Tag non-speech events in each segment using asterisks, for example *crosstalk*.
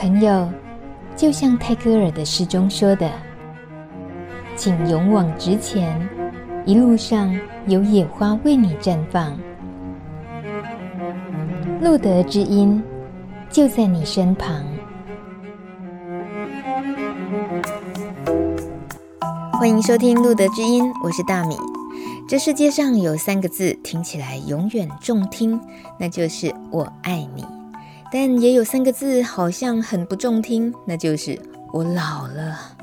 朋友，就像泰戈尔的诗中说的：“请勇往直前，一路上有野花为你绽放。”路德之音就在你身旁。欢迎收听《路德之音》，我是大米。这世界上有三个字听起来永远中听，那就是“我爱你”。但也有三个字好像很不中听，那就是“我老了”。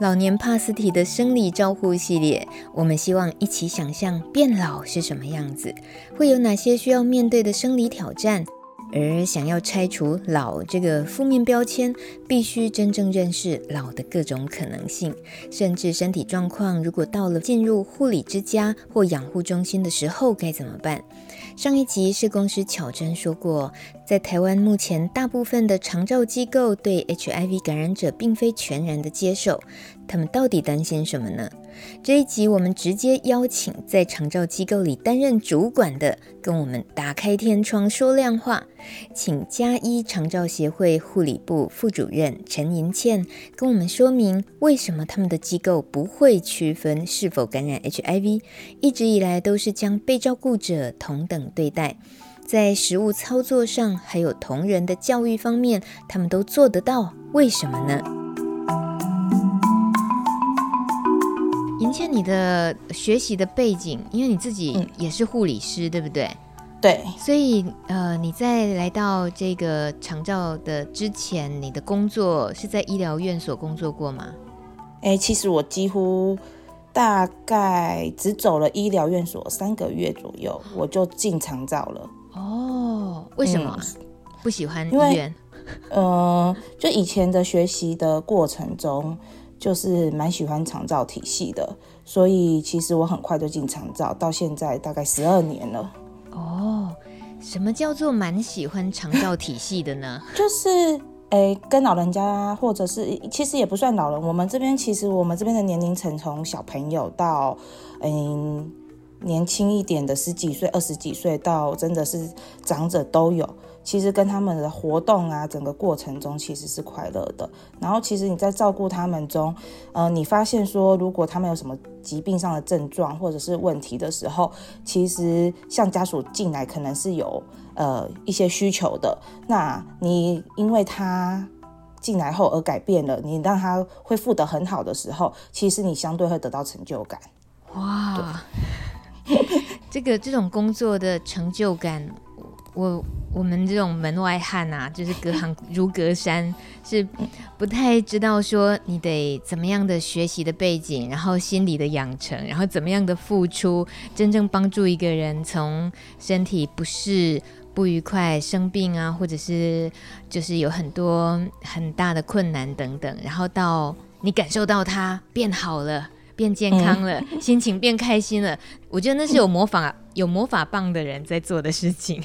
老年帕斯堤的生理照护系列，我们希望一起想象变老是什么样子，会有哪些需要面对的生理挑战。而想要拆除“老”这个负面标签，必须真正认识老的各种可能性，甚至身体状况。如果到了进入护理之家或养护中心的时候，该怎么办？上一集社工师巧珍说过，在台湾目前大部分的长照机构对 HIV 感染者并非全然的接受，他们到底担心什么呢？这一集我们直接邀请在长照机构里担任主管的，跟我们打开天窗说亮话，请嘉医长照协会护理部副主任陈银倩跟我们说明，为什么他们的机构不会区分是否感染 HIV，一直以来都是将被照顾者同等对待，在实物操作上还有同仁的教育方面，他们都做得到，为什么呢？银倩，你的学习的背景，因为你自己也是护理师，嗯、对不对？对。所以，呃，你在来到这个长照的之前，你的工作是在医疗院所工作过吗？哎，其实我几乎大概只走了医疗院所三个月左右，我就进长照了。哦，为什么？嗯、不喜欢医院？呃，就以前的学习的过程中。就是蛮喜欢长照体系的，所以其实我很快就进长照，到现在大概十二年了。哦，什么叫做蛮喜欢长照体系的呢？*laughs* 就是诶、欸，跟老人家，或者是其实也不算老人，我们这边其实我们这边的年龄层从小朋友到嗯年轻一点的十几岁、二十几岁，到真的是长者都有。其实跟他们的活动啊，整个过程中其实是快乐的。然后，其实你在照顾他们中，呃，你发现说，如果他们有什么疾病上的症状或者是问题的时候，其实像家属进来可能是有呃一些需求的。那你因为他进来后而改变了，你让他恢复得很好的时候，其实你相对会得到成就感。哇，*laughs* 这个这种工作的成就感。我我们这种门外汉啊，就是隔行如隔山，是不太知道说你得怎么样的学习的背景，然后心理的养成，然后怎么样的付出，真正帮助一个人从身体不适、不愉快、生病啊，或者是就是有很多很大的困难等等，然后到你感受到他变好了。变健康了，嗯、心情变开心了，我觉得那是有魔法、*laughs* 有魔法棒的人在做的事情。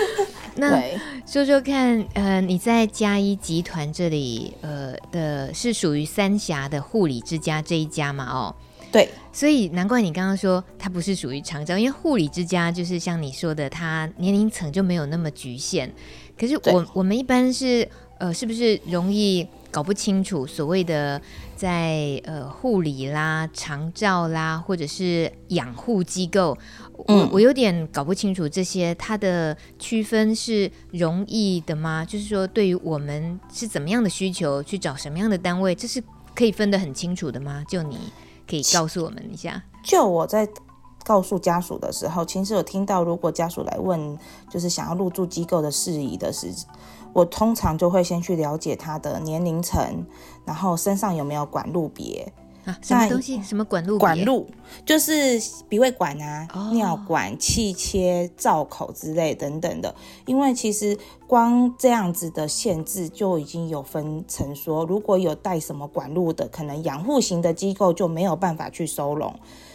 *laughs* 那说说看，呃，你在嘉一集团这里，呃的是属于三峡的护理之家这一家嘛？哦，对，所以难怪你刚刚说它不是属于长照，因为护理之家就是像你说的，它年龄层就没有那么局限。可是我我们一般是，呃，是不是容易搞不清楚所谓的？在呃护理啦、长照啦，或者是养护机构，嗯、我我有点搞不清楚这些，它的区分是容易的吗？就是说，对于我们是怎么样的需求，去找什么样的单位，这是可以分得很清楚的吗？就你可以告诉我们一下。就我在告诉家属的时候，其实有听到，如果家属来问，就是想要入住机构的事宜的时候。我通常就会先去了解他的年龄层，然后身上有没有管路别啊？什么东西？什么管路？管路就是鼻胃管啊、哦、尿管、气切、造口之类等等的。因为其实光这样子的限制就已经有分成说，如果有带什么管路的，可能养护型的机构就没有办法去收容。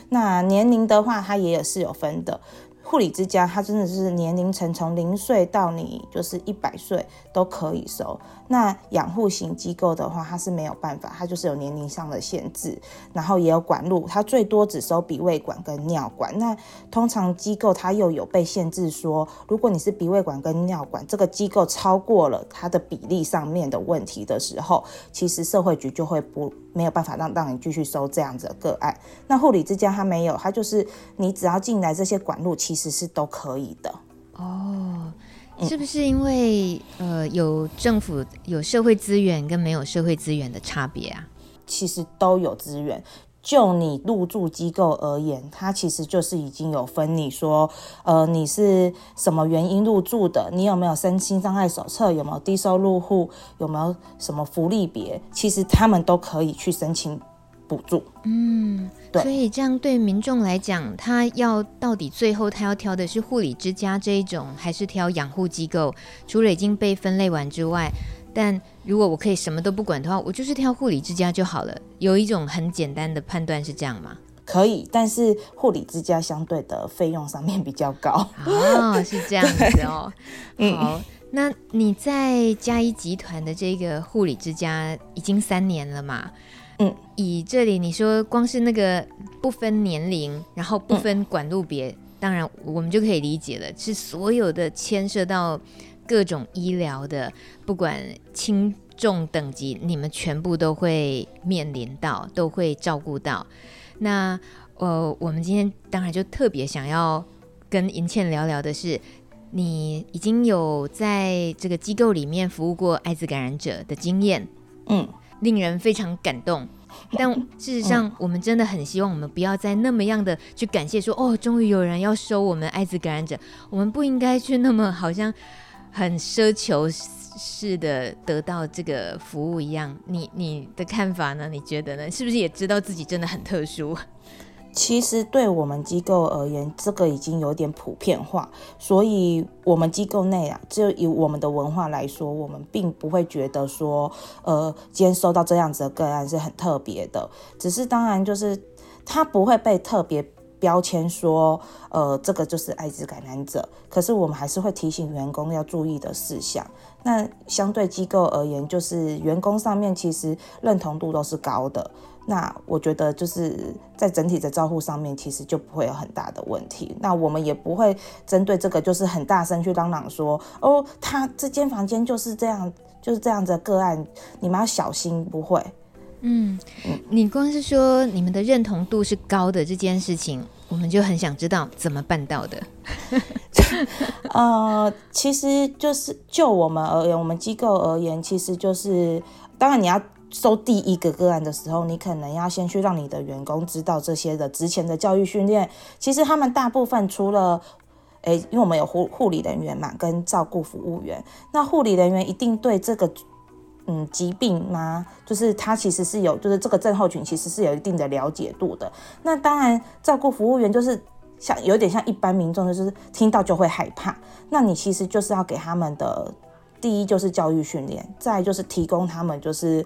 那年龄的话，它也是有分的。护理之家，它真的是年龄层从零岁到你就是一百岁都可以收。那养护型机构的话，它是没有办法，它就是有年龄上的限制，然后也有管路，它最多只收鼻胃管跟尿管。那通常机构它又有被限制说，如果你是鼻胃管跟尿管这个机构超过了它的比例上面的问题的时候，其实社会局就会不没有办法让让你继续收这样子的个案。那护理之家它没有，它就是你只要进来这些管路，其实是都可以的。哦。是不是因为呃有政府有社会资源跟没有社会资源的差别啊？其实都有资源。就你入住机构而言，它其实就是已经有分你说，呃，你是什么原因入住的？你有没有身心障碍手册？有没有低收入户？有没有什么福利别？其实他们都可以去申请。补助，嗯，对，所以这样对民众来讲，他要到底最后他要挑的是护理之家这一种，还是挑养护机构？除了已经被分类完之外，但如果我可以什么都不管的话，我就是挑护理之家就好了。有一种很简单的判断是这样吗？可以，但是护理之家相对的费用上面比较高。*laughs* 哦，是这样子哦。*laughs* 好，那你在嘉一集团的这个护理之家已经三年了嘛？嗯，以这里你说光是那个不分年龄，然后不分管路别，嗯，当然我们就可以理解了，是所有的牵涉到各种医疗的，不管轻重等级，你们全部都会面临到，都会照顾到。那呃，我们今天当然就特别想要跟银倩聊聊的是，你已经有在这个机构里面服务过艾滋感染者的经验，嗯。令人非常感动，*laughs* 但事实上，我们真的很希望我们不要再那么样的去感谢说，哦，终于有人要收我们艾滋感染者，我们不应该去那么好像很奢求似的得到这个服务一样。你你的看法呢？你觉得呢？是不是也知道自己真的很特殊？其实对我们机构而言，这个已经有点普遍化，所以我们机构内啊，就以我们的文化来说，我们并不会觉得说，呃，今天收到这样子的个案是很特别的，只是当然就是他不会被特别标签说，呃，这个就是艾滋感染者，可是我们还是会提醒员工要注意的事项。那相对机构而言，就是员工上面其实认同度都是高的。那我觉得就是在整体的照护上面，其实就不会有很大的问题。那我们也不会针对这个，就是很大声去嚷嚷说，哦，他这间房间就是这样，就是这样子的个案，你们要小心，不会。嗯，你光是说你们的认同度是高的这件事情，我们就很想知道怎么办到的。*laughs* 呃，其实就是就我们而言，我们机构而言，其实就是当然你要。收第一个个案的时候，你可能要先去让你的员工知道这些的之前的教育训练。其实他们大部分除了，诶，因为我们有护护理人员嘛，跟照顾服务员。那护理人员一定对这个嗯疾病吗？就是他其实是有，就是这个症候群其实是有一定的了解度的。那当然，照顾服务员就是像有点像一般民众，就是听到就会害怕。那你其实就是要给他们的第一就是教育训练，再就是提供他们就是。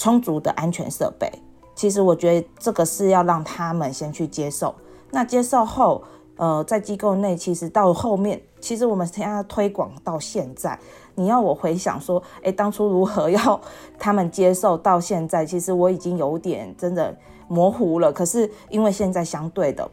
充足的安全设备，其实我觉得这个是要让他们先去接受。那接受后，呃，在机构内，其实到后面，其实我们现在推广到现在，你要我回想说，诶，当初如何要他们接受到现在，其实我已经有点真的模糊了。可是因为现在相对的。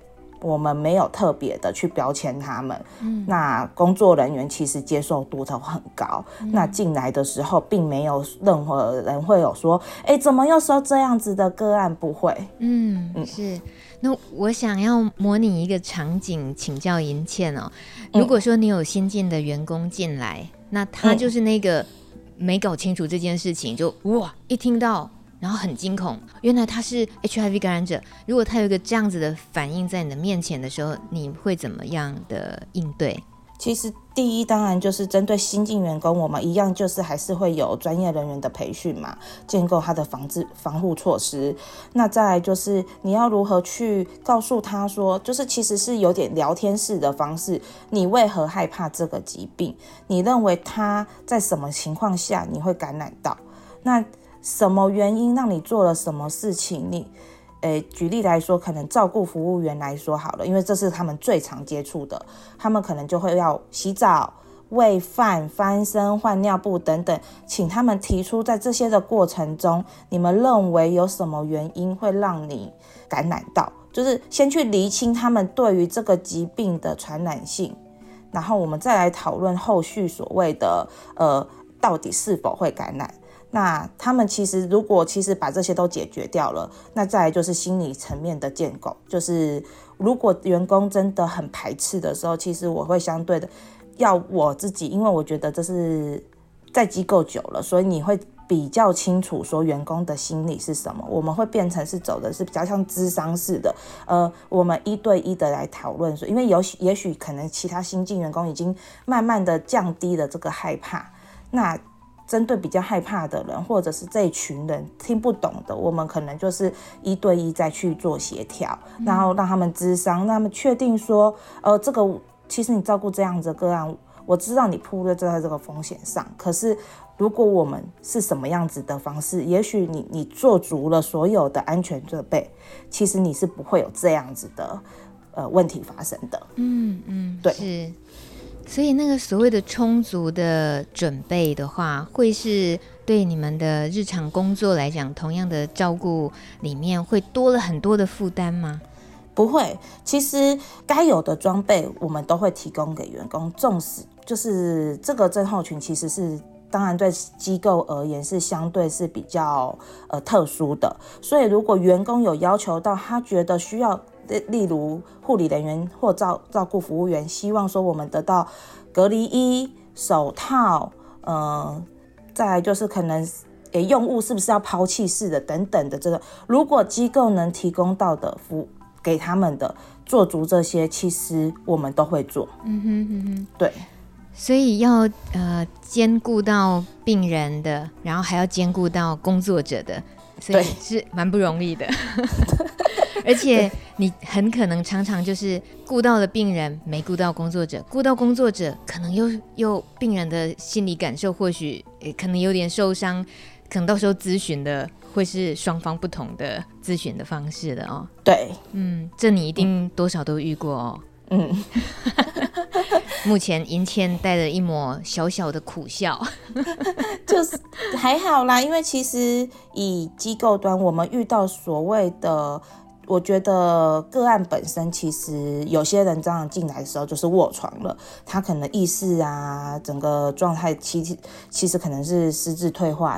我们没有特别的去标签他们，嗯，那工作人员其实接受度都很高。嗯、那进来的时候，并没有任何人会有说，哎，怎么又收这样子的个案？不会，嗯，嗯是。那我想要模拟一个场景，请教银倩哦。如果说你有新进的员工进来，嗯、那他就是那个没搞清楚这件事情，就哇，一听到。然后很惊恐，原来他是 HIV 感染者。如果他有一个这样子的反应在你的面前的时候，你会怎么样的应对？其实第一当然就是针对新进员工，我们一样就是还是会有专业人员的培训嘛，建构他的防治防护措施。那再就是你要如何去告诉他说，就是其实是有点聊天式的方式，你为何害怕这个疾病？你认为他在什么情况下你会感染到？那什么原因让你做了什么事情？你诶，举例来说，可能照顾服务员来说好了，因为这是他们最常接触的，他们可能就会要洗澡、喂饭、翻身、换尿布等等，请他们提出在这些的过程中，你们认为有什么原因会让你感染到？就是先去厘清他们对于这个疾病的传染性，然后我们再来讨论后续所谓的呃，到底是否会感染。那他们其实如果其实把这些都解决掉了，那再来就是心理层面的建构。就是如果员工真的很排斥的时候，其实我会相对的要我自己，因为我觉得这是在机构久了，所以你会比较清楚说员工的心理是什么。我们会变成是走的是比较像智商式的，呃，我们一对一的来讨论说，因为有也许可能其他新进员工已经慢慢的降低了这个害怕，那。针对比较害怕的人，或者是这一群人听不懂的，我们可能就是一对一再去做协调，然后让他们咨商，让他们确定说，呃，这个其实你照顾这样子的个案，我知道你铺的在这个风险上，可是如果我们是什么样子的方式，也许你你做足了所有的安全准备，其实你是不会有这样子的呃问题发生的。嗯嗯，对。是。所以那个所谓的充足的准备的话，会是对你们的日常工作来讲，同样的照顾里面会多了很多的负担吗？不会，其实该有的装备我们都会提供给员工。纵使就是这个症候群，其实是当然对机构而言是相对是比较呃特殊的，所以如果员工有要求到他觉得需要。例如护理人员或照照顾服务员，希望说我们得到隔离衣、手套，呃，再来就是可能诶用物是不是要抛弃式的等等的这个，如果机构能提供到的服给他们的做足这些，其实我们都会做。嗯哼嗯哼，对，所以要呃兼顾到病人的，然后还要兼顾到工作者的，所以是蛮不容易的。*laughs* 而且你很可能常常就是顾到了病人，没顾到工作者；顾到工作者，可能又又病人的心理感受或许可能有点受伤，可能到时候咨询的会是双方不同的咨询的方式的哦。对，嗯，这你一定多少都遇过哦。嗯，*laughs* 目前银谦带着一抹小小的苦笑，*laughs* 就是还好啦，因为其实以机构端，我们遇到所谓的。我觉得个案本身其实有些人这样进来的时候就是卧床了，他可能意识啊，整个状态其实其实可能是失智退化，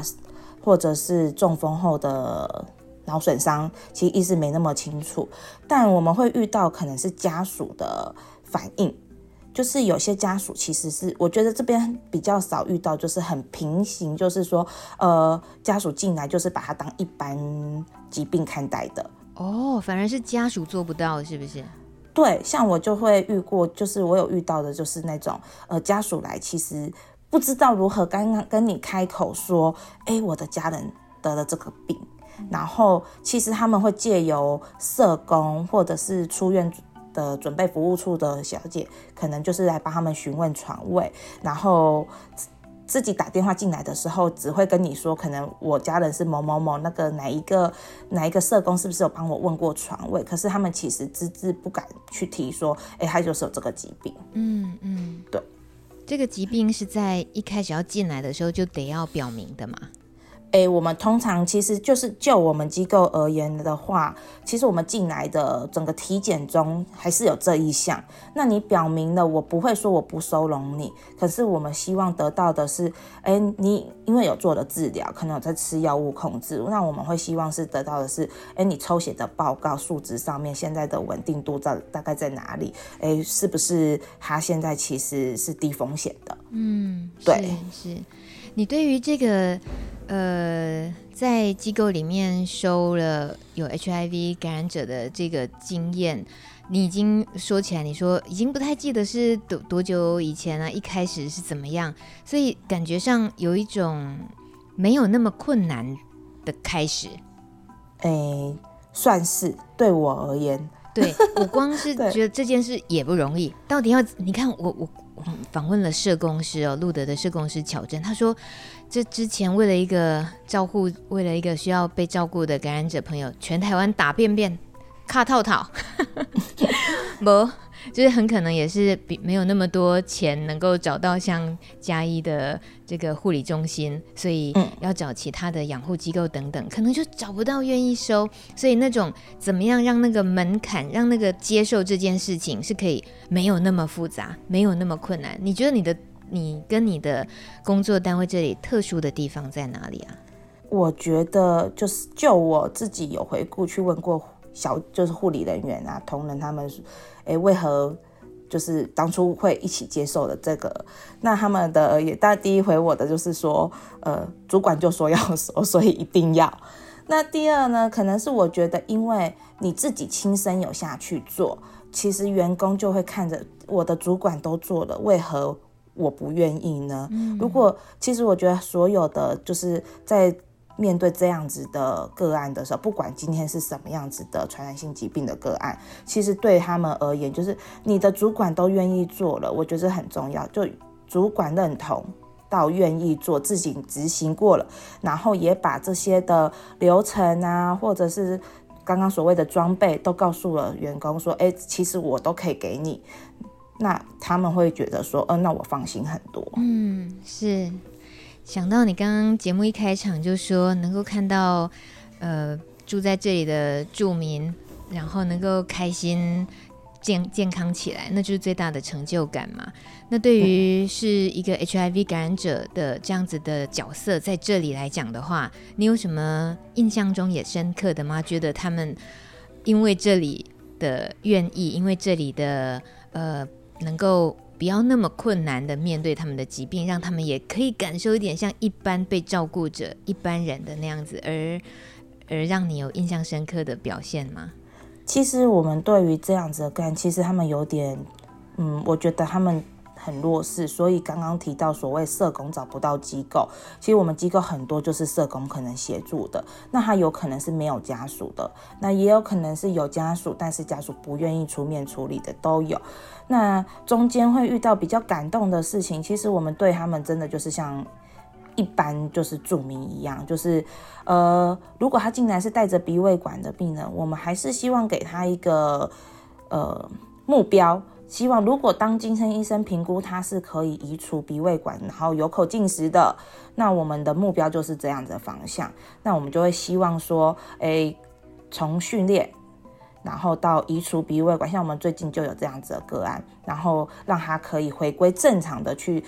或者是中风后的脑损伤，其实意识没那么清楚。但我们会遇到可能是家属的反应，就是有些家属其实是我觉得这边比较少遇到，就是很平行，就是说呃家属进来就是把他当一般疾病看待的。哦，反而是家属做不到，是不是？对，像我就会遇过，就是我有遇到的，就是那种呃家属来，其实不知道如何刚刚跟你开口说，哎，我的家人得了这个病，嗯、然后其实他们会借由社工或者是出院的准备服务处的小姐，可能就是来帮他们询问床位，然后。自己打电话进来的时候，只会跟你说，可能我家人是某某某，那个哪一个哪一个社工是不是有帮我问过床位？可是他们其实只字不敢去提说，哎，他就是有这个疾病。嗯嗯，对，这个疾病是在一开始要进来的时候就得要表明的嘛。诶，我们通常其实就是就我们机构而言的话，其实我们进来的整个体检中还是有这一项。那你表明了，我不会说我不收容你，可是我们希望得到的是，诶，你因为有做了治疗，可能有在吃药物控制，那我们会希望是得到的是，诶，你抽血的报告数值上面现在的稳定度在大概在哪里？诶，是不是他现在其实是低风险的？嗯，对，是。是你对于这个，呃，在机构里面收了有 HIV 感染者的这个经验，你已经说起来，你说已经不太记得是多多久以前了，一开始是怎么样，所以感觉上有一种没有那么困难的开始。哎，算是对我而言，对，我光是 *laughs* 觉得这件事也不容易，到底要你看我我。访问了社工师哦，路德的社工师巧珍，他说，这之前为了一个照顾，为了一个需要被照顾的感染者朋友，全台湾打便便、卡套套，*laughs* 不。就是很可能也是比没有那么多钱能够找到像嘉义的这个护理中心，所以要找其他的养护机构等等，可能就找不到愿意收。所以那种怎么样让那个门槛，让那个接受这件事情是可以没有那么复杂，没有那么困难。你觉得你的你跟你的工作单位这里特殊的地方在哪里啊？我觉得就是就我自己有回顾去问过。小就是护理人员啊，同仁他们，哎，为何就是当初会一起接受的这个？那他们的也，但第一回我的就是说，呃，主管就说要收，所以一定要。那第二呢，可能是我觉得，因为你自己亲身有下去做，其实员工就会看着我的主管都做了，为何我不愿意呢？嗯。如果其实我觉得所有的就是在。面对这样子的个案的时候，不管今天是什么样子的传染性疾病的个案，其实对他们而言，就是你的主管都愿意做了，我觉得很重要。就主管认同到愿意做，自己执行过了，然后也把这些的流程啊，或者是刚刚所谓的装备都告诉了员工，说，哎，其实我都可以给你，那他们会觉得说，嗯、呃，那我放心很多。嗯，是。想到你刚刚节目一开场就说能够看到，呃，住在这里的住民，然后能够开心健健康起来，那就是最大的成就感嘛。那对于是一个 HIV 感染者的这样子的角色，在这里来讲的话，你有什么印象中也深刻的吗？觉得他们因为这里的愿意，因为这里的呃能够。不要那么困难的面对他们的疾病，让他们也可以感受一点像一般被照顾者、一般人的那样子，而而让你有印象深刻的表现吗？其实我们对于这样子的个案，其实他们有点，嗯，我觉得他们。很弱势，所以刚刚提到所谓社工找不到机构，其实我们机构很多就是社工可能协助的，那他有可能是没有家属的，那也有可能是有家属，但是家属不愿意出面处理的都有。那中间会遇到比较感动的事情，其实我们对他们真的就是像一般就是住民一样，就是呃，如果他进来是带着鼻胃管的病人，我们还是希望给他一个呃目标。希望如果当精神医生评估他是可以移除鼻胃管，然后有口进食的，那我们的目标就是这样子的方向。那我们就会希望说，诶，从训练，然后到移除鼻胃管，像我们最近就有这样子的个案，然后让他可以回归正常的去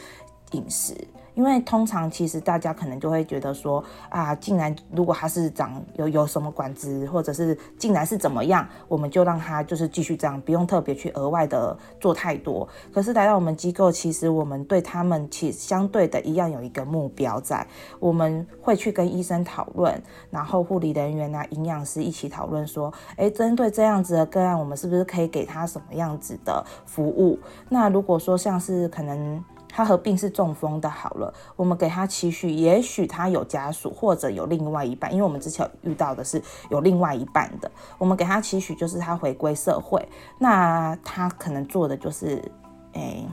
饮食。因为通常其实大家可能就会觉得说啊，竟然如果他是长有有什么管子，或者是竟然是怎么样，我们就让他就是继续这样，不用特别去额外的做太多。可是来到我们机构，其实我们对他们其实相对的一样有一个目标在，我们会去跟医生讨论，然后护理人员啊、营养师一起讨论说，哎，针对这样子的个案，我们是不是可以给他什么样子的服务？那如果说像是可能。他合并是中风的，好了，我们给他期许，也许他有家属或者有另外一半，因为我们之前遇到的是有另外一半的，我们给他期许就是他回归社会，那他可能做的就是，诶、欸，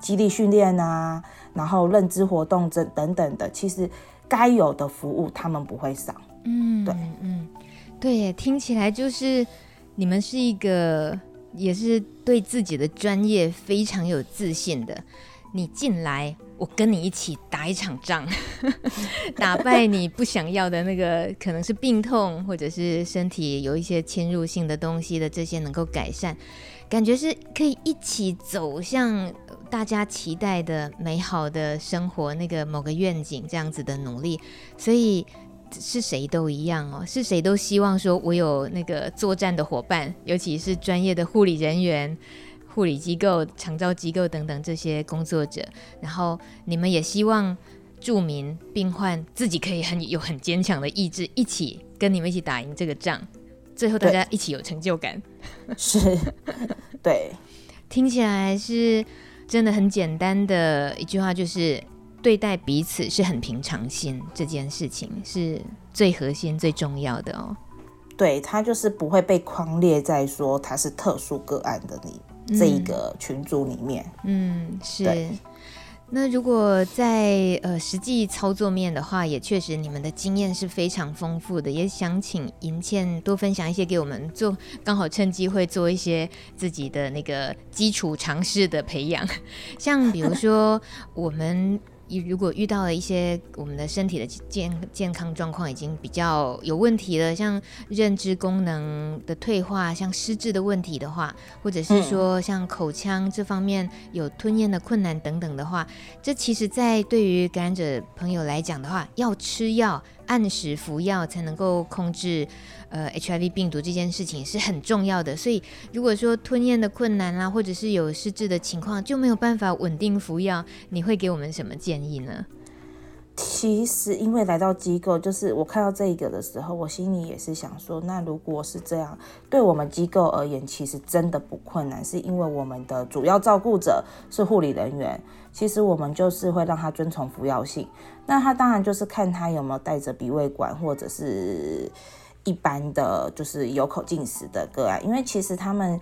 肌力训练啊，然后认知活动这等等的，其实该有的服务他们不会少。嗯，对，嗯，对，听起来就是你们是一个也是对自己的专业非常有自信的。你进来，我跟你一起打一场仗，*laughs* 打败你不想要的那个，可能是病痛，或者是身体有一些侵入性的东西的这些能够改善，感觉是可以一起走向大家期待的美好的生活，那个某个愿景这样子的努力，所以是谁都一样哦，是谁都希望说我有那个作战的伙伴，尤其是专业的护理人员。护理机构、长照机构等等这些工作者，然后你们也希望住民、病患自己可以很有很坚强的意志，一起跟你们一起打赢这个仗，最后大家一起有成就感。*laughs* 是，对，听起来是真的很简单的一句话，就是对待彼此是很平常心，这件事情是最核心、最重要的哦。对，他就是不会被框列在说他是特殊个案的你。这一个群组里面。嗯，是。那如果在呃实际操作面的话，也确实你们的经验是非常丰富的，也想请银倩多分享一些给我们做，刚好趁机会做一些自己的那个基础常识的培养，像比如说 *laughs* 我们。如果遇到了一些我们的身体的健健康状况已经比较有问题了，像认知功能的退化，像失智的问题的话，或者是说像口腔这方面有吞咽的困难等等的话，这其实在对于感染者朋友来讲的话，要吃药。按时服药才能够控制，呃，HIV 病毒这件事情是很重要的。所以，如果说吞咽的困难啊，或者是有失智的情况，就没有办法稳定服药，你会给我们什么建议呢？其实，因为来到机构，就是我看到这一个的时候，我心里也是想说，那如果是这样，对我们机构而言，其实真的不困难，是因为我们的主要照顾者是护理人员。其实我们就是会让他遵从服药性，那他当然就是看他有没有带着鼻胃管，或者是一般的就是有口进食的个案，因为其实他们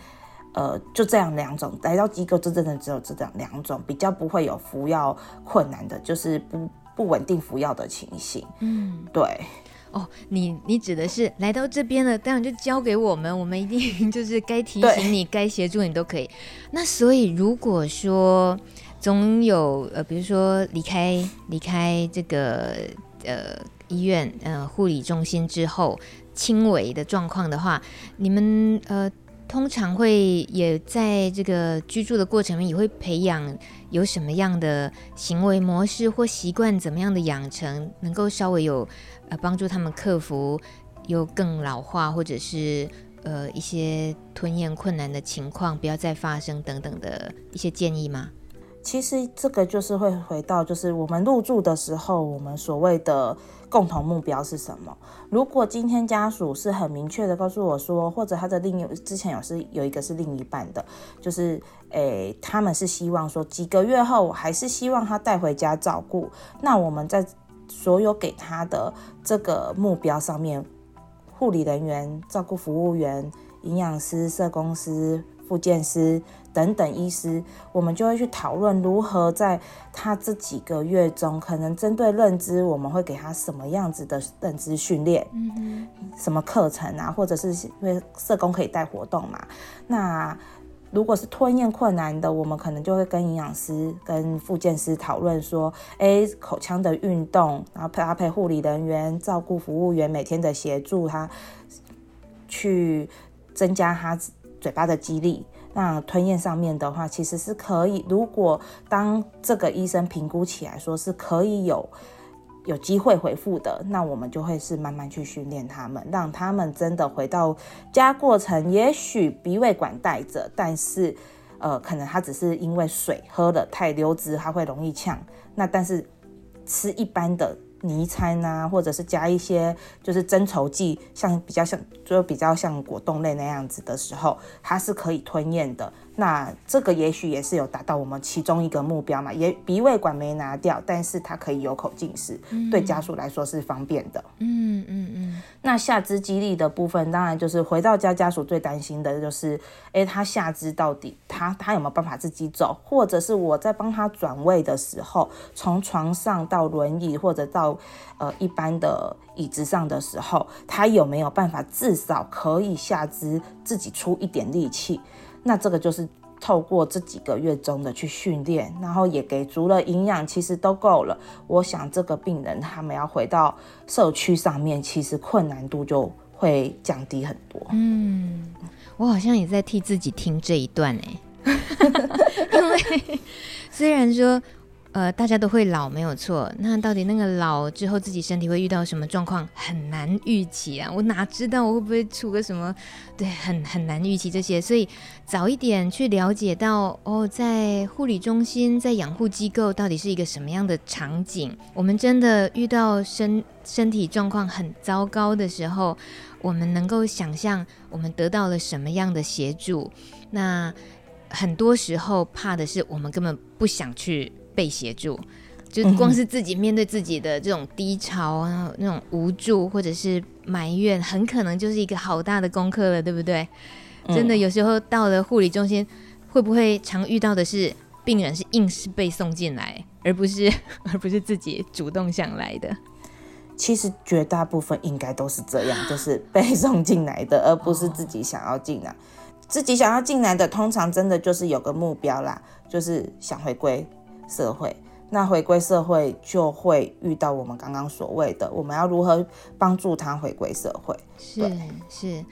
呃就这样两种，来到机构就真的只有这样两种，比较不会有服药困难的，就是不。不稳定服药的情形，嗯，对，哦，你你指的是来到这边了，当然就交给我们，*laughs* 我们一定就是该提醒你、该协助你都可以。那所以如果说总有呃，比如说离开离开这个呃医院呃护理中心之后，轻微的状况的话，你们呃。通常会也在这个居住的过程里，也会培养有什么样的行为模式或习惯，怎么样的养成，能够稍微有呃帮助他们克服有更老化或者是呃一些吞咽困难的情况，不要再发生等等的一些建议吗？其实这个就是会回到，就是我们入住的时候，我们所谓的共同目标是什么？如果今天家属是很明确的告诉我说，或者他的另一之前有是有一个是另一半的，就是诶，他们是希望说几个月后还是希望他带回家照顾，那我们在所有给他的这个目标上面，护理人员、照顾服务员、营养师、社工师、复健师。等等，医师，我们就会去讨论如何在他这几个月中，可能针对认知，我们会给他什么样子的认知训练，嗯哼，什么课程啊，或者是因为社工可以带活动嘛。那如果是吞咽困难的，我们可能就会跟营养师、跟复健师讨论说，哎，口腔的运动，然后搭配护理人员、照顾服务员每天的协助他，去增加他嘴巴的肌力。那吞咽上面的话，其实是可以。如果当这个医生评估起来说是可以有有机会恢复的，那我们就会是慢慢去训练他们，让他们真的回到家过程，也许鼻胃管带着，但是呃，可能他只是因为水喝了太流质，他会容易呛。那但是吃一般的。泥餐啊，或者是加一些就是增稠剂，像比较像就比较像果冻类那样子的时候，它是可以吞咽的。那这个也许也是有达到我们其中一个目标嘛，也鼻胃管没拿掉，但是它可以有口进食，嗯、对家属来说是方便的。嗯嗯嗯。那下肢肌力的部分，当然就是回到家家属最担心的就是，哎，他下肢到底他他有没有办法自己走，或者是我在帮他转位的时候，从床上到轮椅或者到呃一般的椅子上的时候，他有没有办法至少可以下肢自己出一点力气？那这个就是透过这几个月中的去训练，然后也给足了营养，其实都够了。我想这个病人他们要回到社区上面，其实困难度就会降低很多。嗯，我好像也在替自己听这一段哎，*laughs* 因为虽然说。呃，大家都会老，没有错。那到底那个老之后，自己身体会遇到什么状况，很难预期啊！我哪知道我会不会出个什么？对，很很难预期这些。所以早一点去了解到，哦，在护理中心，在养护机构，到底是一个什么样的场景？我们真的遇到身身体状况很糟糕的时候，我们能够想象我们得到了什么样的协助？那很多时候怕的是，我们根本不想去。被协助，就光是自己面对自己的这种低潮啊，那种无助或者是埋怨，很可能就是一个好大的功课了，对不对？真的有时候到了护理中心，会不会常遇到的是病人是硬是被送进来，而不是 *laughs* 而不是自己主动想来的？其实绝大部分应该都是这样，就是被送进来的，而不是自己想要进来。自己想要进来的，通常真的就是有个目标啦，就是想回归社会。那回归社会就会遇到我们刚刚所谓的，我们要如何帮助他回归社会？是是，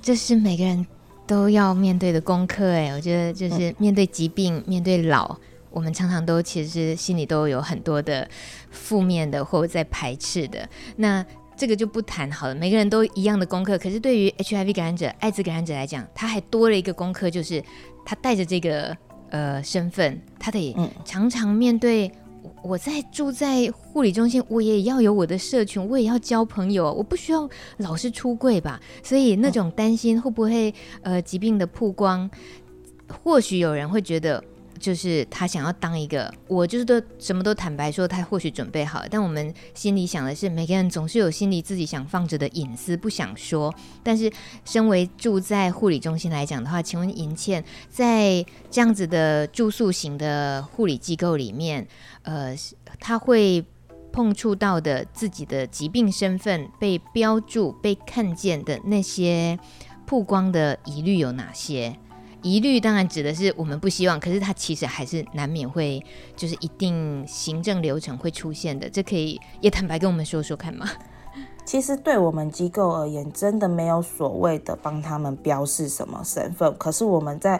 这是每个人都要面对的功课。哎，我觉得就是面对疾病、嗯、面对老，我们常常都其实心里都有很多的负面的或者在排斥的。那这个就不谈好了，每个人都一样的功课。可是对于 HIV 感染者、艾滋感染者来讲，他还多了一个功课，就是他带着这个。呃，身份他得常常面对。我在住在护理中心，我也要有我的社群，我也要交朋友，我不需要老是出柜吧？所以那种担心会不会呃疾病的曝光，或许有人会觉得。就是他想要当一个，我就是都什么都坦白说，他或许准备好，但我们心里想的是，每个人总是有心里自己想放着的隐私，不想说。但是，身为住在护理中心来讲的话，请问银茜，在这样子的住宿型的护理机构里面，呃，他会碰触到的自己的疾病身份被标注、被看见的那些曝光的疑虑有哪些？疑虑当然指的是我们不希望，可是它其实还是难免会，就是一定行政流程会出现的。这可以也坦白跟我们说说看吗？其实对我们机构而言，真的没有所谓的帮他们标示什么身份。可是我们在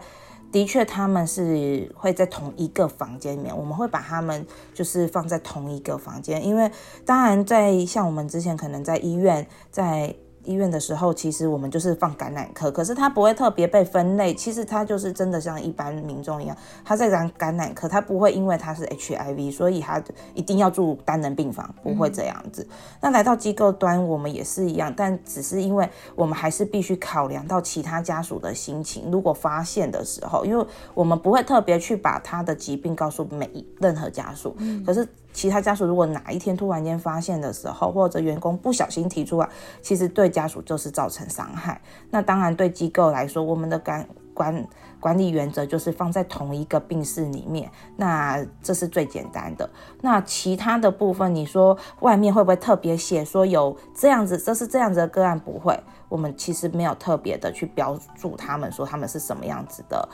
的确他们是会在同一个房间里面，我们会把他们就是放在同一个房间，因为当然在像我们之前可能在医院在。医院的时候，其实我们就是放感染科，可是它不会特别被分类。其实它就是真的像一般民众一样，它在感感染科，它不会因为它是 HIV，所以它一定要住单人病房，不会这样子。嗯、那来到机构端，我们也是一样，但只是因为我们还是必须考量到其他家属的心情。如果发现的时候，因为我们不会特别去把他的疾病告诉每一任何家属，嗯、可是。其他家属如果哪一天突然间发现的时候，或者员工不小心提出来，其实对家属就是造成伤害。那当然对机构来说，我们的管管管理原则就是放在同一个病室里面，那这是最简单的。那其他的部分，你说外面会不会特别写说有这样子，这是这样子的个案？不会，我们其实没有特别的去标注他们说他们是什么样子的，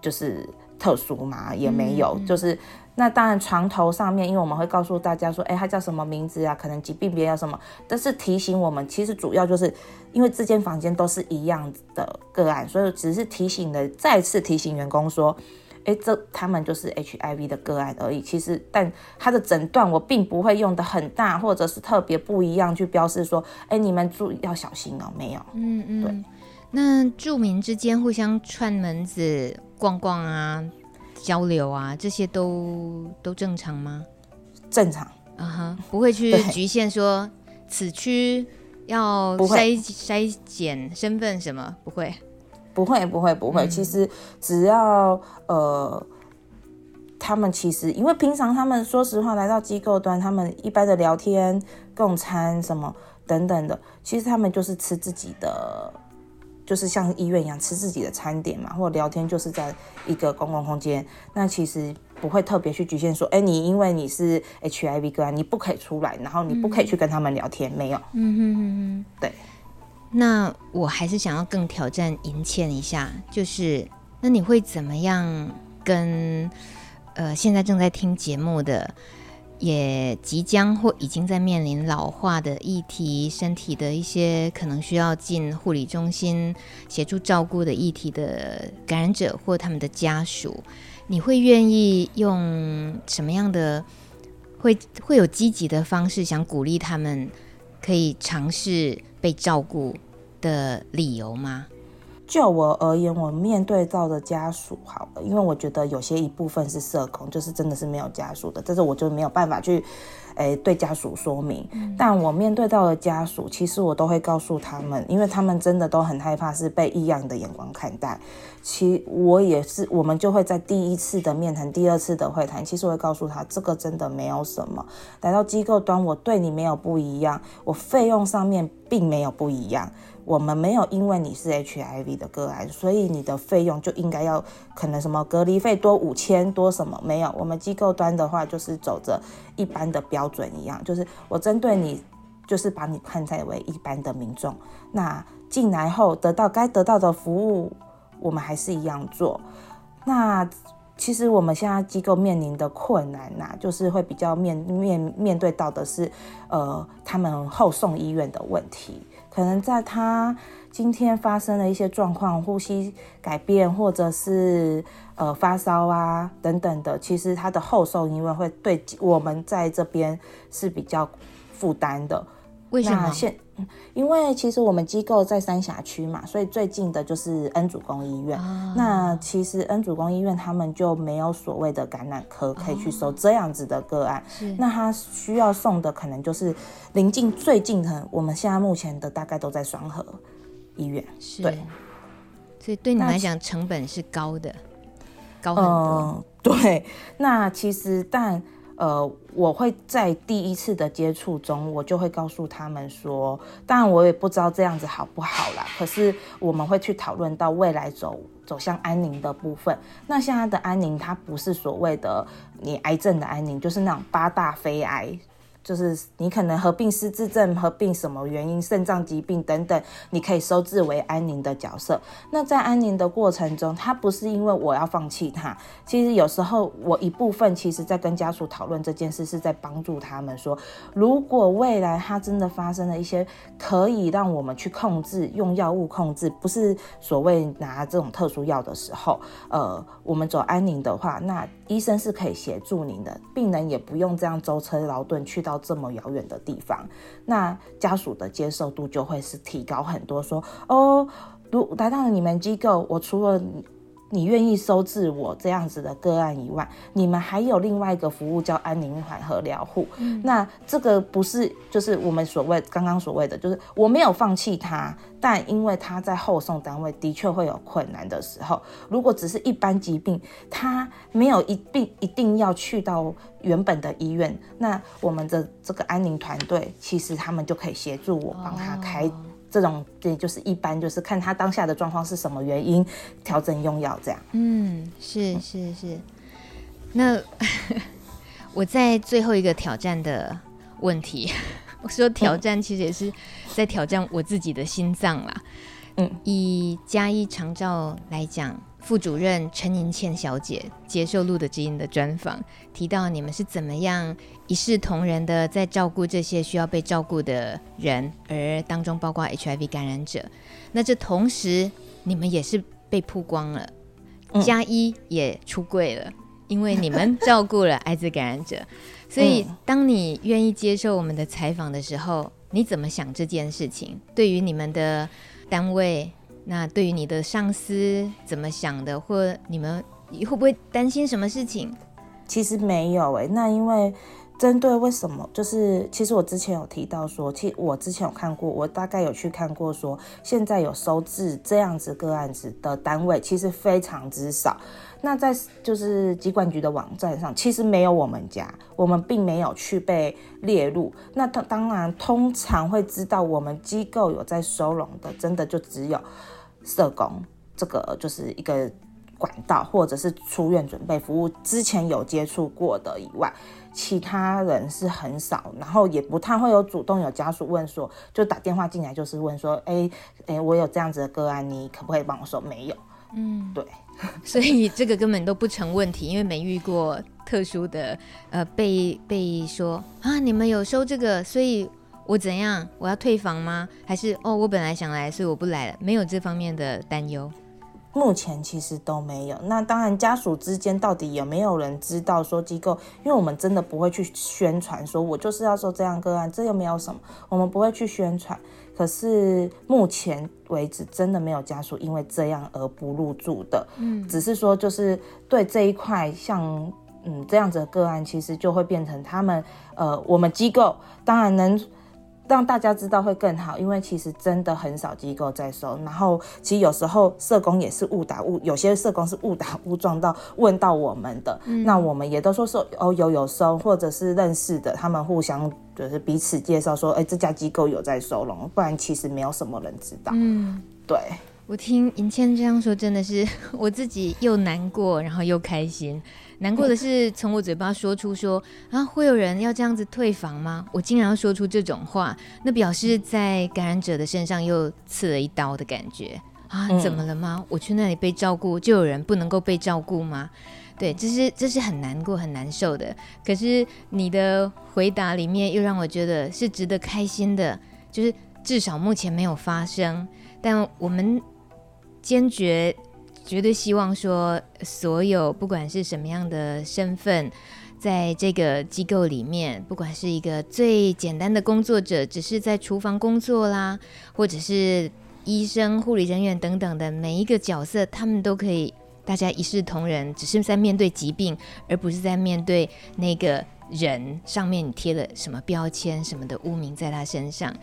就是特殊嘛，也没有，嗯嗯就是。那当然，床头上面，因为我们会告诉大家说，哎，他叫什么名字啊？可能疾病别要什么，但是提醒我们，其实主要就是因为这间房间都是一样的个案，所以只是提醒的，再次提醒员工说，哎，这他们就是 HIV 的个案而已。其实，但他的诊断我并不会用的很大，或者是特别不一样去标示说，哎，你们注意要小心哦，没有。嗯嗯，对。那住民之间互相串门子逛逛啊。交流啊，这些都都正常吗？正常啊哈，不会去局限说此区要筛筛检身份什么，不会，不会，不会，不会。嗯、其实只要呃，他们其实因为平常他们说实话来到机构端，他们一般的聊天、共餐什么等等的，其实他们就是吃自己的。就是像医院一样吃自己的餐点嘛，或者聊天，就是在一个公共空间。那其实不会特别去局限说，哎，你因为你是 HIV 个案，你不可以出来，然后你不可以去跟他们聊天，嗯、没有。嗯哼哼哼，对。那我还是想要更挑战银欠一下，就是那你会怎么样跟呃现在正在听节目的？也即将或已经在面临老化的议题，身体的一些可能需要进护理中心协助照顾的议题的感染者或他们的家属，你会愿意用什么样的会会有积极的方式，想鼓励他们可以尝试被照顾的理由吗？就我而言，我面对到的家属，好了，因为我觉得有些一部分是社工，就是真的是没有家属的，这是我就没有办法去，诶、欸，对家属说明。嗯、但我面对到的家属，其实我都会告诉他们，因为他们真的都很害怕是被异样的眼光看待。其我也是，我们就会在第一次的面谈、第二次的会谈，其实我会告诉他，这个真的没有什么。来到机构端，我对你没有不一样，我费用上面并没有不一样。我们没有因为你是 HIV 的个案，所以你的费用就应该要可能什么隔离费多五千多什么没有。我们机构端的话就是走着一般的标准一样，就是我针对你，就是把你看待为一般的民众。那进来后得到该得到的服务，我们还是一样做。那其实我们现在机构面临的困难呐、就是会比较面面面对到的是，呃，他们后送医院的问题。可能在他今天发生了一些状况，呼吸改变，或者是呃发烧啊等等的，其实他的后受因为会对我们在这边是比较负担的。为什么？因为其实我们机构在三峡区嘛，所以最近的就是恩主公医院。哦、那其实恩主公医院他们就没有所谓的感染科可以去收这样子的个案。哦、那他需要送的可能就是临近最近的，我们现在目前的大概都在双和医院。是对，所以对你来讲成本是高的，高很多。呃、对，那其实但。呃，我会在第一次的接触中，我就会告诉他们说，当然我也不知道这样子好不好啦。可是我们会去讨论到未来走走向安宁的部分。那现在的安宁，它不是所谓的你癌症的安宁，就是那种八大非癌。就是你可能合并失智症，合并什么原因，肾脏疾病等等，你可以收治为安宁的角色。那在安宁的过程中，他不是因为我要放弃他，其实有时候我一部分其实在跟家属讨论这件事，是在帮助他们说，如果未来他真的发生了一些可以让我们去控制，用药物控制，不是所谓拿这种特殊药的时候，呃，我们走安宁的话，那医生是可以协助您的，病人也不用这样舟车劳顿去到。这么遥远的地方，那家属的接受度就会是提高很多。说哦，如来到了你们机构，我除了你愿意收治我这样子的个案以外，你们还有另外一个服务叫安宁缓和疗护。嗯、那这个不是就是我们所谓刚刚所谓的，就是我没有放弃他，但因为他在后送单位的确会有困难的时候，如果只是一般疾病，他没有一定一定要去到原本的医院，那我们的这个安宁团队其实他们就可以协助我帮他开。哦这种对，就是一般就是看他当下的状况是什么原因，调整用药这样。嗯，是是是。那 *laughs* 我在最后一个挑战的问题，*laughs* 我说挑战其实也是在挑战我自己的心脏啦。以嘉义长照来讲。副主任陈银倩小姐接受《路的知音》的专访，提到你们是怎么样一视同仁的在照顾这些需要被照顾的人，而当中包括 HIV 感染者。那这同时，你们也是被曝光了，嘉一也出柜了，因为你们照顾了艾滋感染者。*laughs* 所以，当你愿意接受我们的采访的时候，你怎么想这件事情？对于你们的单位？那对于你的上司怎么想的，或你们会不会担心什么事情？其实没有诶、那因为针对为什么，就是其实我之前有提到说，其我之前有看过，我大概有去看过说，现在有收治这样子个案子的单位，其实非常之少。那在就是疾管局的网站上，其实没有我们家，我们并没有去被列入。那当当然，通常会知道我们机构有在收容的，真的就只有社工这个就是一个管道，或者是出院准备服务之前有接触过的以外，其他人是很少，然后也不太会有主动有家属问说，就打电话进来就是问说，哎哎，我有这样子的个案，你可不可以帮我说？没有，嗯，对。*laughs* 所以这个根本都不成问题，因为没遇过特殊的，呃，被被说啊，你们有收这个，所以我怎样？我要退房吗？还是哦，我本来想来，所以我不来了，没有这方面的担忧。目前其实都没有。那当然，家属之间到底有没有人知道说机构？因为我们真的不会去宣传，说我就是要收这样个案，这又没有什么，我们不会去宣传。可是目前为止，真的没有家属因为这样而不入住的。嗯，只是说就是对这一块，像嗯这样子的个案，其实就会变成他们呃，我们机构当然能。让大家知道会更好，因为其实真的很少机构在收。然后其实有时候社工也是误打误，有些社工是误打误撞到问到我们的，嗯、那我们也都说说哦有有收，或者是认识的，他们互相就是彼此介绍说，哎这家机构有在收容，不然其实没有什么人知道。嗯，对。我听银茜这样说，真的是 *laughs* 我自己又难过，然后又开心。难过的是从我嘴巴说出说啊，会有人要这样子退房吗？我竟然要说出这种话，那表示在感染者的身上又刺了一刀的感觉啊！怎么了吗？我去那里被照顾，就有人不能够被照顾吗？对，这是这是很难过、很难受的。可是你的回答里面又让我觉得是值得开心的，就是至少目前没有发生，但我们。坚决，绝对希望说，所有不管是什么样的身份，在这个机构里面，不管是一个最简单的工作者，只是在厨房工作啦，或者是医生、护理人员等等的每一个角色，他们都可以大家一视同仁，只是在面对疾病，而不是在面对那个人上面你贴了什么标签、什么的污名在他身上。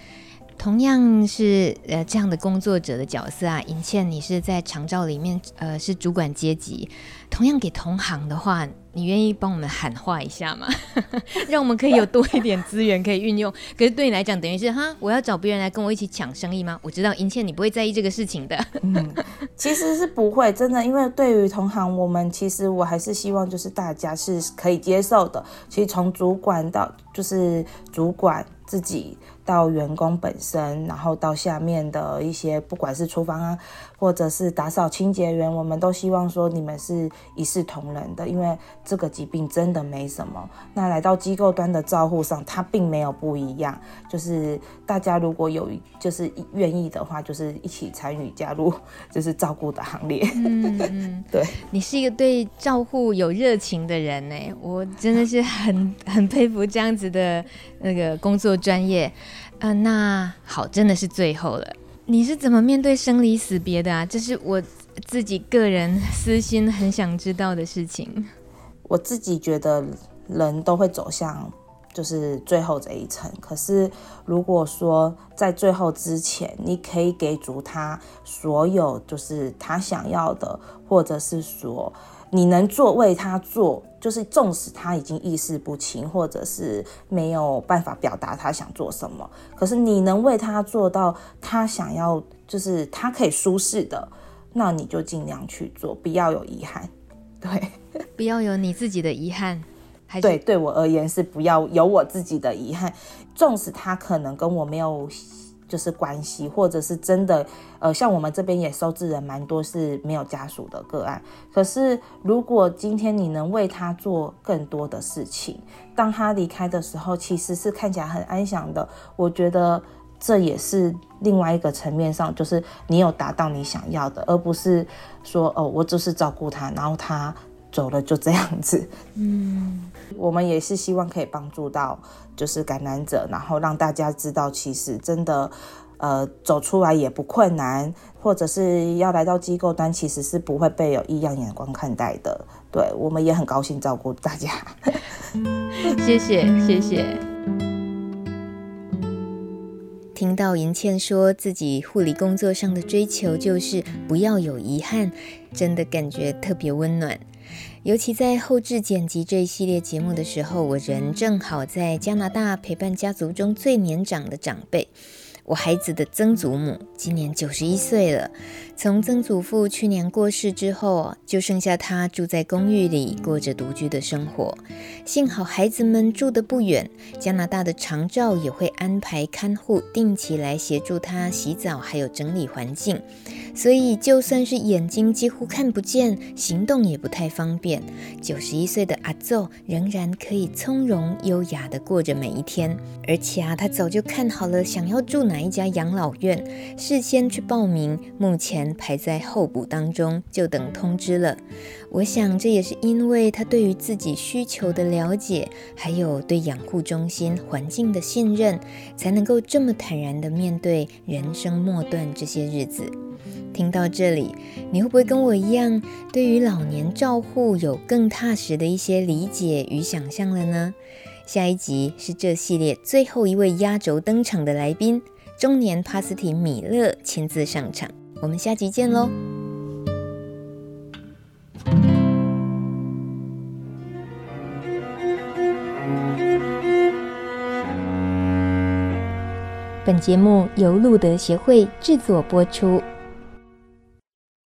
同样是呃这样的工作者的角色啊，银倩，你是在长照里面呃是主管阶级，同样给同行的话，你愿意帮我们喊话一下吗？*laughs* 让我们可以有多一点资源可以运用。可是对你来讲，等于是哈，我要找别人来跟我一起抢生意吗？我知道银倩你不会在意这个事情的。嗯，其实是不会，真的，因为对于同行，我们其实我还是希望就是大家是可以接受的。其实从主管到就是主管自己。到员工本身，然后到下面的一些，不管是厨房啊，或者是打扫清洁员，我们都希望说你们是一视同仁的，因为这个疾病真的没什么。那来到机构端的照护上，它并没有不一样，就是大家如果有就是愿意的话，就是一起参与加入，就是照顾的行列。嗯嗯，对，你是一个对照护有热情的人呢，我真的是很 *laughs* 很佩服这样子的那个工作专业。啊、那好，真的是最后了。你是怎么面对生离死别的啊？这是我自己个人私心很想知道的事情。我自己觉得人都会走向就是最后这一层，可是如果说在最后之前，你可以给足他所有就是他想要的，或者是说。你能做为他做，就是纵使他已经意识不清，或者是没有办法表达他想做什么，可是你能为他做到他想要，就是他可以舒适的，那你就尽量去做，不要有遗憾。*laughs* 对，不要有你自己的遗憾。还 *laughs* 对，对我而言是不要有我自己的遗憾，纵使他可能跟我没有。就是关系，或者是真的，呃，像我们这边也收治人蛮多是没有家属的个案。可是，如果今天你能为他做更多的事情，当他离开的时候，其实是看起来很安详的。我觉得这也是另外一个层面上，就是你有达到你想要的，而不是说哦，我就是照顾他，然后他走了就这样子。嗯，我们也是希望可以帮助到。就是感染者，然后让大家知道，其实真的，呃，走出来也不困难，或者是要来到机构端，其实是不会被有异样眼光看待的。对，我们也很高兴照顾大家。谢谢，谢谢。听到银倩说自己护理工作上的追求就是不要有遗憾，真的感觉特别温暖。尤其在后置剪辑这一系列节目的时候，我人正好在加拿大陪伴家族中最年长的长辈。我孩子的曾祖母今年九十一岁了，从曾祖父去年过世之后，就剩下他住在公寓里过着独居的生活。幸好孩子们住得不远，加拿大的长照也会安排看护定期来协助他洗澡，还有整理环境。所以就算是眼睛几乎看不见，行动也不太方便，九十一岁的阿奏仍然可以从容优雅地过着每一天。而且啊，他早就看好了想要住哪。一家养老院，事先去报名，目前排在候补当中，就等通知了。我想这也是因为他对于自己需求的了解，还有对养护中心环境的信任，才能够这么坦然地面对人生末段这些日子。听到这里，你会不会跟我一样，对于老年照护有更踏实的一些理解与想象了呢？下一集是这系列最后一位压轴登场的来宾，中年帕斯提米勒亲自上场。我们下集见喽！本节目由路德协会制作播出。